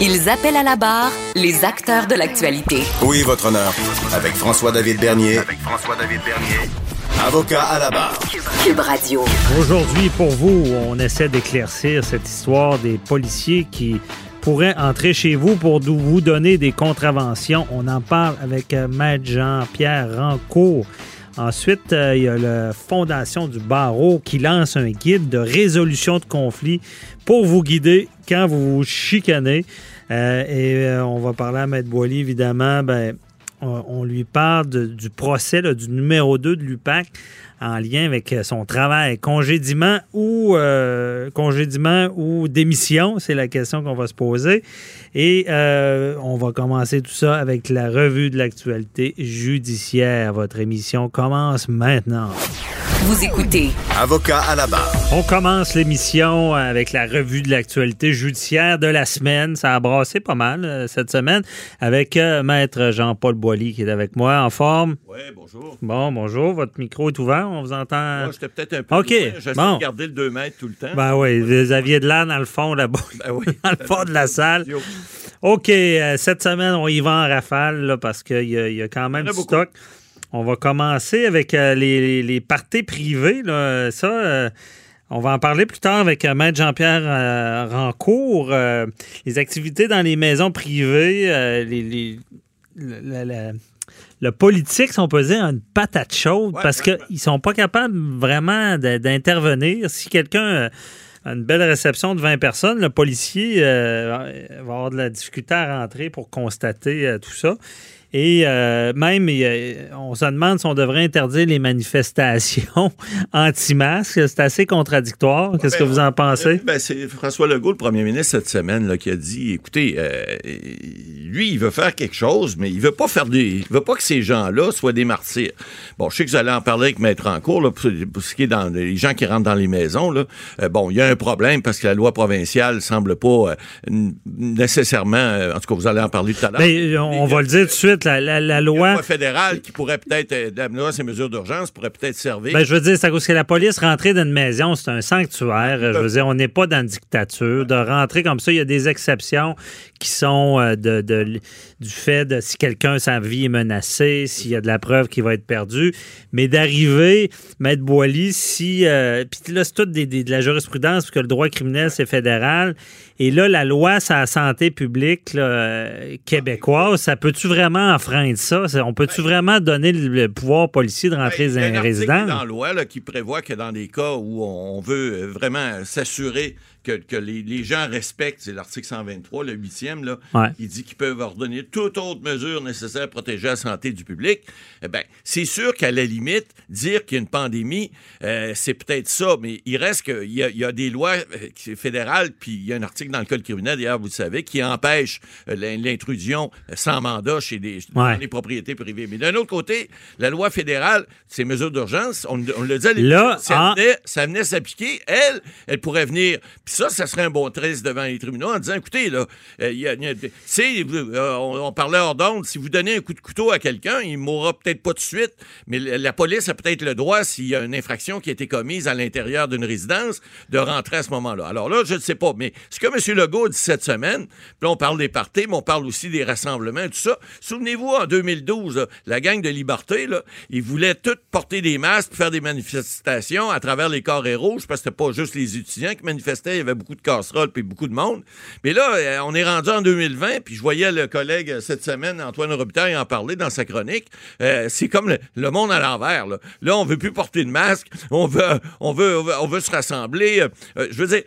Ils appellent à la barre les acteurs de l'actualité. Oui, votre honneur? Avec François-David Bernier. Avec François-David Bernier. Avocat à la barre. Cube Radio. Aujourd'hui, pour vous, on essaie d'éclaircir cette histoire des policiers qui pourraient entrer chez vous pour vous donner des contraventions. On en parle avec euh, Maître Jean-Pierre Rancourt. Ensuite, euh, il y a la Fondation du barreau qui lance un guide de résolution de conflits pour vous guider quand vous vous chicanez. Euh, et euh, on va parler à Maître Boily, évidemment. Ben, on, lui parle du procès du numéro 2 de l'UPAC en lien avec euh, son travail. Euh, congédiement ou démission, c'est la question qu'on va se poser. Et euh, on va commencer tout ça avec la revue de l'actualité judiciaire. Votre émission commence maintenant. Vous écoutez Avocat à la barre. On commence l'émission avec la revue de l'actualité judiciaire de la semaine. Ça a brassé pas mal euh, cette semaine avec euh, Maître Jean-Paul Boilly qui est avec moi en forme. Oui, bonjour. Bon, bonjour, votre micro est ouvert, on vous entend. Moi, j'étais peut-être un peu. OK. J'essaie bon. de garder le 2 mètres tout le temps. Ben oui, vous aviez de l'air dans le fond là-bas, Ben oui. dans le fond de la salle. OK, euh, cette semaine, on y va en rafale là, parce qu'il y, a- il y a quand même du beaucoup. stock. On va commencer avec euh, les, les, les parties privées. Là. Ça, euh, on va en parler plus tard avec euh, Maître Jean-Pierre euh, Rancourt. Euh, les activités dans les maisons privées, les, les- la- la- le politique, si on peut dire, a une patate chaude Ouais, parce qu'ils sont pas capables vraiment d'intervenir. Si quelqu'un a une belle réception de 20 personnes, le policier euh, va avoir de la difficulté à rentrer pour constater euh, tout ça. Et euh, même, on se demande si on devrait interdire les manifestations anti-masques. C'est assez contradictoire. Qu'est-ce que Ben, vous en pensez? Ben, c'est François Legault, le premier ministre, cette semaine, là, qui a dit écoutez, euh, lui, il veut faire quelque chose, mais il veut pas faire des. Il veut pas que ces gens-là soient des martyrs. Bon, je sais que vous allez en parler avec Maître Rancourt, là, pour, pour ce qui est dans les gens qui rentrent dans les maisons. Là. Euh, bon, il y a un problème parce que la loi provinciale semble pas euh, nécessairement. euh, en tout cas, vous allez en parler tout à l'heure. Ben, on va le dire tout de suite, la, loi. fédérale qui pourrait peut-être, euh, la loi, ces mesures d'urgence pourraient peut-être servir. Ben, je veux dire, c'est à cause que la police rentrer dans une maison, c'est un sanctuaire. Je veux dire, on n'est pas dans une dictature. De rentrer comme ça, il y a des exceptions qui sont euh, de, de- du fait de si quelqu'un, sa vie est menacée, s'il y a de la preuve qui va être perdue. Mais d'arriver, Maître Boily, si. euh, Puis là, c'est tout des- des- de la jurisprudence, parce que le droit criminel, c'est fédéral. Et là, la loi sur la santé publique là, euh, québécoise, ça peut-tu vraiment enfreindre ça? Ça- On peut-tu vraiment donner le, pouvoir policier de rentrer Ben, il y a dans un les dans la loi là, qui prévoit que dans des cas où on veut vraiment s'assurer que, que les, les gens respectent, c'est l'article 123, le huitième, là, Ouais. qui dit qu'ils peuvent ordonner toute autre mesure nécessaire pour protéger la santé du public. Eh ben, c'est sûr qu'à la limite, dire qu'il y a une pandémie, euh, c'est peut-être ça, mais il reste qu'il y, y a des lois euh, fédérales, puis il y a un article dans le Code criminel, d'ailleurs, vous le savez, qui empêche euh, l'in- l'intrusion sans mandat chez des, dans les propriétés privées. Mais d'un autre côté, la loi fédérale, ces mesures d'urgence, on, on le dit à Là, l'époque, ça, venait, ça venait s'appliquer, elle, elle pourrait venir. Puis ça, ça serait un bon test devant les tribunaux en disant, écoutez, là, euh, y a- euh, on, parlait hors d'onde, si vous donnez un coup de couteau à quelqu'un, il mourra peut-être pas tout de suite, mais la, police a peut-être le droit, s'il y a une infraction qui a été commise à l'intérieur d'une résidence, de rentrer à ce moment-là. Alors là, je ne sais pas, mais ce que M. Legault dit cette semaine, puis on parle des parties, mais on parle aussi des rassemblements, tout ça. Souvenez-vous, en 2012, là, la gang de Liberté, là, ils voulaient tous porter des masques, puis faire des manifestations à travers les carrés rouges, parce que c'était pas juste les étudiants qui manifestaient, avait beaucoup de casseroles puis beaucoup de monde. Mais là, euh, on est rendu en 2020, puis je voyais le collègue euh, cette semaine, Antoine Robitaille, en parler dans sa chronique. Euh, c'est comme le, le monde à l'envers. Là. là, on veut plus porter de masque, on veut, on veut, on veut, on veut se rassembler. Euh, je veux dire,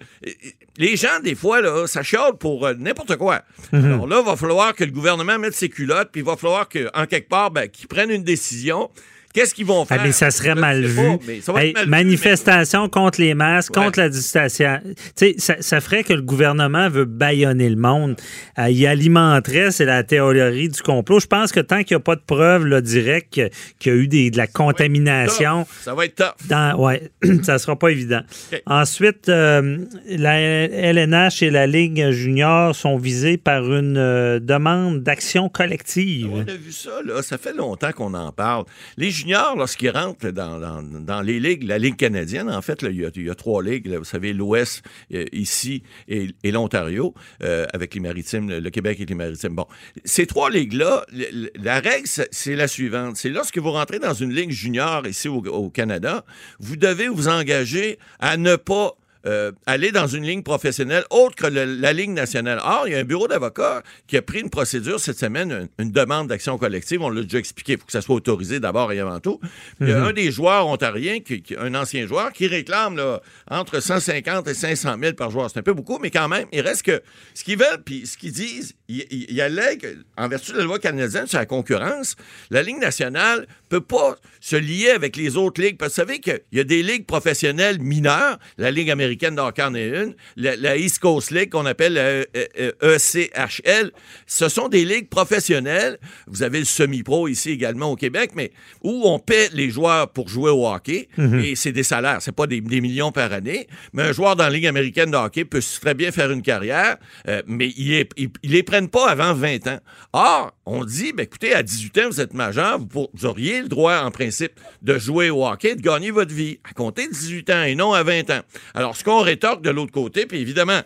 les gens, des fois, là, ça chiale pour euh, n'importe quoi. Alors là, il va falloir que le gouvernement mette ses culottes, puis il va falloir qu'en quelque part, ben, qu'ils prennent une décision. Qu'est-ce qu'ils vont Ah, faire? mais ça serait Je mal vu. pas, Hey, manifestation contre les masques, Ouais. contre la distanciation. Ça, ça ferait que le gouvernement veut baïonner le monde. Euh, il alimenterait, c'est la théorie du complot. Je pense que tant qu'il n'y a pas de preuves directes qu'il y a eu des- de la ça contamination. Ça va être tough. dans, ouais, ça sera pas évident. Ensuite, euh, la LNH et la Ligue junior sont visés par une euh, demande d'action collective. On a vu ça, là. Ça fait longtemps qu'on en parle. Les juniors, lorsqu'ils rentrent dans, les ligues, la Ligue canadienne, en fait, il, y a, trois ligues. vous savez, l'Ouest, euh, ici, et, l'Ontario, euh, avec les maritimes, le, Québec et les maritimes. Bon, ces trois ligues-là, la règle, c'est la suivante. C'est lorsque vous rentrez dans une ligue junior ici au Canada, vous devez vous engager à ne pas euh, aller dans une ligne professionnelle autre que le- la ligne nationale. Or, il y a un bureau d'avocats qui a pris une procédure cette semaine, une, une demande d'action collective. On l'a déjà expliqué. Il faut que ça soit autorisé d'abord et avant tout. Il y a un des joueurs ontariens, qui, qui- un ancien joueur, qui réclame là, entre 150 et 500 000 par joueur. C'est un peu beaucoup, mais quand même, il reste que ce qu'ils veulent, puis ce qu'ils disent, il, il, il allègue, en vertu de la loi canadienne sur la concurrence, la Ligue nationale peut pas se lier avec les autres ligues. Parce que vous savez qu'il y a des ligues professionnelles mineures. La Ligue américaine de hockey en est une. La, la East Coast League, qu'on appelle la euh, euh, ECHL, ce sont des ligues professionnelles. Vous avez le semi-pro ici également au Québec, mais où on paie les joueurs pour jouer au hockey. Et c'est des salaires. C'est pas des, des millions par année. Mais un joueur dans la Ligue américaine de hockey peut très bien faire une carrière, euh, mais ils ils- ils les prennent pas avant 20 ans. Or, on dit, ben, écoutez, à 18 ans, vous êtes majeur, vous, pour- vous auriez le droit, en principe, de jouer au hockey, de gagner votre vie, à compter de 18 ans et non à 20 ans. Alors, ce qu'on rétorque de l'autre côté, puis évidemment,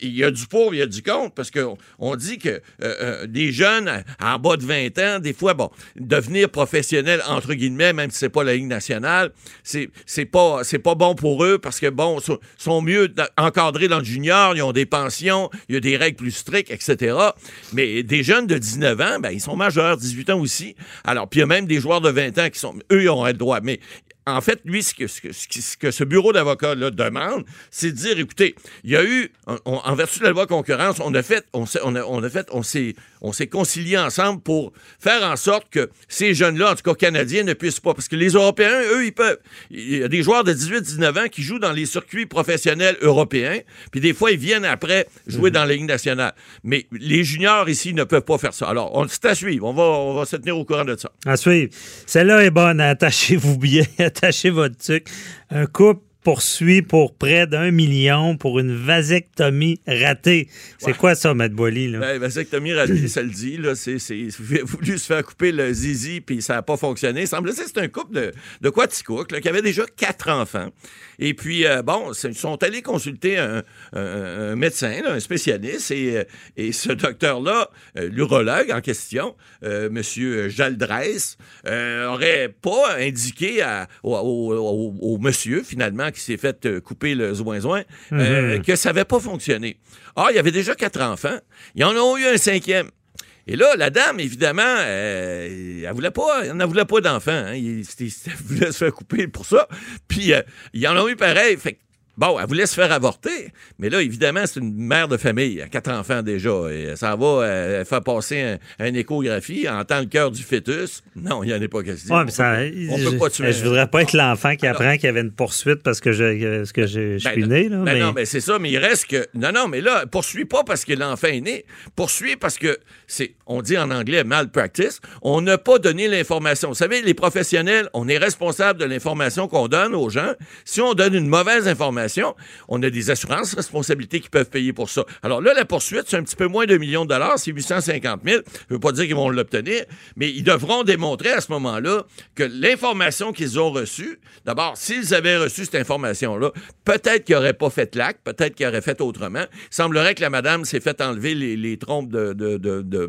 il y a du pour, il y a du contre, parce qu'on on dit que euh, euh, des jeunes en bas de 20 ans, des fois, bon, devenir professionnel, entre guillemets, même si c'est pas la Ligue nationale, c'est pas, pas bon pour eux, parce que, bon, sont, sont mieux encadrés dans le junior, ils ont des pensions, il y a des règles plus strictes, etc. Mais des jeunes de 19 ans, ben, ils sont majeurs, 18 ans aussi. Alors, puis il y a même des joueurs de 20 ans qui sont, eux, ils ont le droit. Mais en fait, lui, ce que ce, que- bureau d'avocats-là demande, c'est de dire, écoutez, il y a eu, on- on- en vertu de la loi concurrence, on a fait, on, a, on a fait, on s'est, on s'est concilié ensemble pour faire en sorte que ces jeunes-là, en tout cas canadiens, ne puissent pas. Parce que les Européens, eux, ils peuvent. Il y a des joueurs de 18-19 ans qui jouent dans les circuits professionnels européens, puis des fois, ils viennent après jouer dans la Ligue nationale. Mais les juniors ici ne peuvent pas faire ça. Alors, on, c'est à suivre. On va, on va se tenir au courant de ça. À suivre. Celle-là est bonne. Attachez-vous bien. Attachez votre truc. Un couple poursuit pour près d'un million pour une vasectomie ratée. C'est quoi ça, Matt Boily? Là? Ben, vasectomie ratée, ça le dit. Là, c'est, c'est, il a voulu se faire couper le zizi, puis ça n'a pas fonctionné. Il semble que c'est un couple de, de Quaticook, là, qui avait déjà quatre enfants. Et puis, euh, bon, ils sont allés consulter un, un- un médecin, là, un spécialiste, et, euh, et ce docteur-là, euh, l'urologue en question, euh, M. Jaldresse, euh, aurait pas indiqué à- au, au- au- au monsieur, finalement, qui s'est fait euh, couper le zoin-zoin, euh, que ça n'avait pas fonctionné. Or, il y avait déjà quatre enfants. Ils en ont eu un cinquième. Et là, la dame, évidemment, euh, elle voulait pas, elle n'en voulait pas d'enfants. Hein. Elle voulait se faire couper pour ça. Puis, euh, ils en ont eu pareil. Fait que, Bon, elle voulait se faire avorter, mais là, évidemment, c'est une mère de famille, elle a quatre enfants déjà, et ça va euh, faire passer un, un échographie, elle entend le cœur du fœtus. Non, il n'y en a pas question. Ouais, mais ça, peut- on je, peut pas tuer. je voudrais pas être l'enfant qui apprend qu'il y avait une poursuite parce que je, parce que je, je Ben suis non, né. Là, ben mais... non, mais c'est ça, mais il reste que. Non, non, mais là, poursuit pas parce que l'enfant est né. Poursuit parce que c'est, on dit en anglais malpractice. On n'a pas donné l'information. Vous savez, les professionnels, on est responsable de l'information qu'on donne aux gens. Si on donne une mauvaise information, on a des assurances responsabilités qui peuvent payer pour ça. Alors là, la poursuite, c'est un petit peu moins d'un million de dollars, c'est 850 000. Je veux pas dire qu'ils vont l'obtenir, mais ils devront démontrer à ce moment-là que l'information qu'ils ont reçue, d'abord, s'ils avaient reçu cette information-là, peut-être qu'ils n'auraient pas fait l'acte, peut-être qu'ils auraient fait autrement. Il semblerait que la madame s'est fait enlever les, trompes de, de, de, de-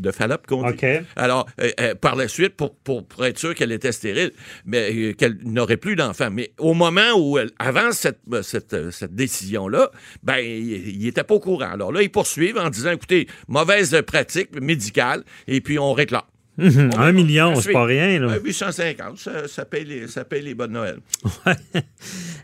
de Fallop qu'on dit. OK. Alors, euh, euh, par la suite, pour, pour, pour être sûr qu'elle était stérile, mais euh, qu'elle n'aurait plus d'enfants. Mais au moment où elle, avant cette, cette, cette décision-là, ben, il n'était pas au courant. Alors là, ils poursuivent en disant, écoutez, mauvaise pratique médicale, et puis on réclame. Mhm. On Un million, c'est pas rien. Là. Euh, 850, ça, ça paye les, ça paye les bonnes Noël.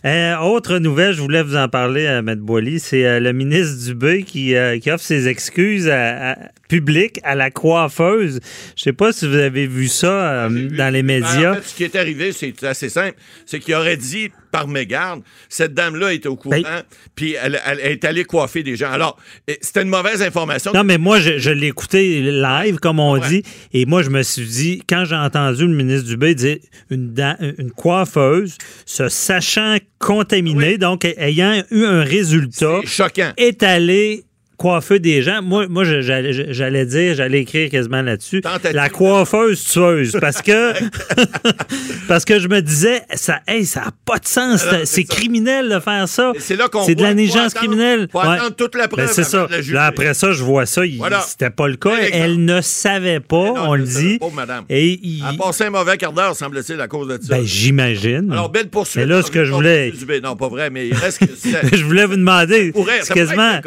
Euh, autre nouvelle, je voulais vous en parler à M. Boily, c'est euh, le ministre Dubé qui, euh, qui offre ses excuses à- à- publiques à la coiffeuse. Je sais pas si vous avez vu ça euh, dans les Ben, médias. en fait, ce qui est arrivé, c'est assez simple. C'est qu'il aurait dit par mégarde, cette dame-là était au courant, Ben- puis elle, elle est allée coiffer des gens. Alors, c'était une mauvaise information. Non, mais moi, je, je l'ai écouté live, comme on Ouais. dit, et moi, je me suis dit, quand j'ai entendu le ministre Dubé dire une, une coiffeuse se sachant contaminée, donc ayant eu un résultat, C'est choquant. est allée coiffer des gens. Moi, moi j'allais dire, j'allais écrire quasiment là-dessus, la coiffeuse tueuse, parce que parce que je me disais, ça, hey, ça n'a pas de sens, c'est criminel de faire ça. C'est là qu'on C'est de la négligence criminelle. faut Ouais. toute la preuve Ben, c'est ça. Là, après ça, je vois ça, il- Voilà. c'était pas le cas. Elle ne savait pas, non, on le dit. pas, madame. Et il- Elle a passé un mauvais quart d'heure, semble-t-il, à cause de ça. ben, j'imagine. Alors, belle poursuite. Mais là, ce que je voulais-. Dubé. Non, pas vrai, mais il reste que je voulais vous demander, c'est quasiment,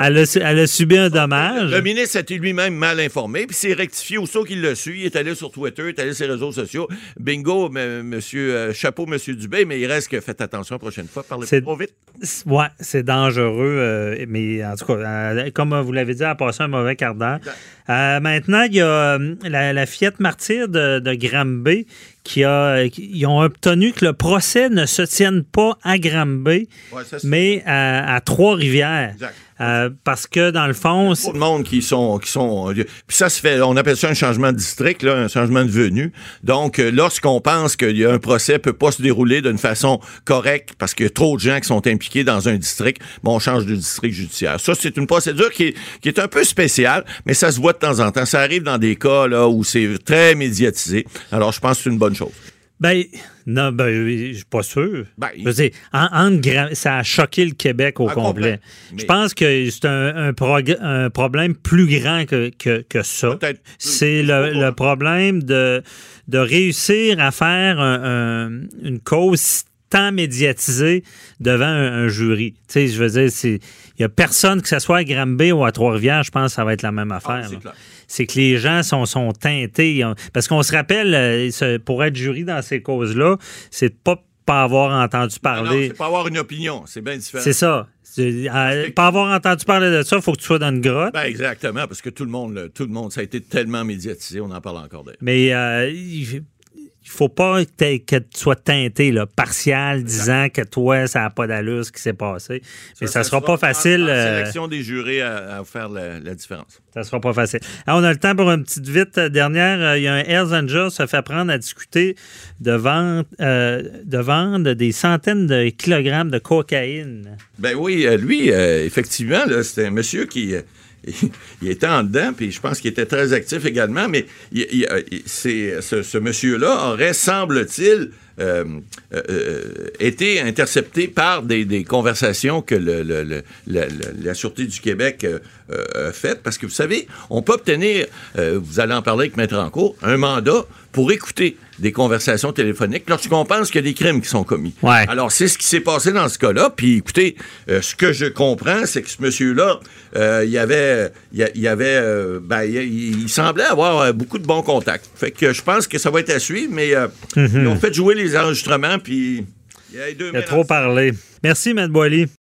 elle a, elle a subi un dommage. Le ministre était lui-même mal informé, puis s'est rectifié aussitôt qu'il l'a su. Il est allé sur Twitter, il est allé sur les réseaux sociaux. Bingo, m- monsieur, euh, chapeau, monsieur Dubé, mais il reste que faites attention la prochaine fois, parlez pas trop vite. Ouais, c'est dangereux, euh, mais en tout cas, euh, comme vous l'avez dit, elle a passé un mauvais quart d'heure. Maintenant, il y a la, la fillette martyre de, de Granby qui a, ils ont obtenu que le procès ne se tienne pas à Granby, Ouais, mais à, à Trois-Rivières. Euh, parce que dans le fond, c'est- Beaucoup de monde qui sont qui sont euh, puis ça se fait on appelle ça un changement de district là, un changement de venue. Donc euh, lorsqu'on pense qu'il y a un procès peut pas se dérouler d'une façon correcte parce qu'il y a trop de gens qui sont impliqués dans un district, bon on change de district judiciaire. Ça c'est une procédure qui est, qui est un peu spéciale, mais ça se voit de temps en temps, ça arrive dans des cas là où c'est très médiatisé. Alors je pense que c'est une bonne chose. Ben, non, ben, je suis pas sûr. Ben, Je veux dire, en- ça a choqué le Québec au Ah, complet. Je pense que c'est un, un problème plus grand que, que, que ça. C'est le, problème de, de réussir à faire un- un- une cause tant médiatisée devant un, un jury. Tu sais, je veux dire, il n'y a personne, que ce soit à Granby ou à Trois-Rivières, je pense que ça va être la même affaire. Ah, c'est clair. c'est que les gens sont, sont teintés. Parce qu'on se rappelle, euh, pour être jury dans ces causes-là, c'est de pas pas avoir entendu Ah parler. c'est pas avoir une opinion, c'est bien différent. C'est ça. Euh, pas avoir entendu parler de ça, il faut que tu sois dans une grotte. Ben, exactement, parce que tout le monde, tout le monde, ça a été tellement médiatisé, on en parle encore d'ailleurs. Mais euh, il faut pas que, que tu sois teinté, là, partial, disant que toi, ça n'a pas d'allure ce qui s'est passé. Mais ça, sera pas facile. La euh, sélection des jurés à, à faire la, la différence. Ça sera pas facile. Alors, on a le temps pour une petite vite euh, dernière. Euh, Il y a un Hells Angels se fait prendre à discuter de vendre, euh, de vendre des centaines de kilogrammes de cocaïne. Ben oui, lui, euh, effectivement, c'était un monsieur qui. il était en dedans, puis je pense qu'il était très actif également, mais ce, ce monsieur-là aurait, semble-t-il, euh, euh, euh, été intercepté par des, des conversations que le- le- le- la, Sûreté du Québec euh, a faites. Parce que vous savez, on peut obtenir, vous allez en parler avec Maître Rancourt, un mandat pour écouter des conversations téléphoniques lorsqu'on pense qu'il y a des crimes qui sont commis. Ouais. Alors, c'est ce qui s'est passé dans ce cas-là. Puis, écoutez, ce que je comprends, c'est que ce monsieur-là, il y avait, il y a- il y avait, ben, il, semblait avoir beaucoup de bons contacts. Fait que je pense que ça va être à suivre, mais euh, ils ont fait jouer les enregistrements, puis il y a les deux Il a trop parlé. Merci, Matt Boily.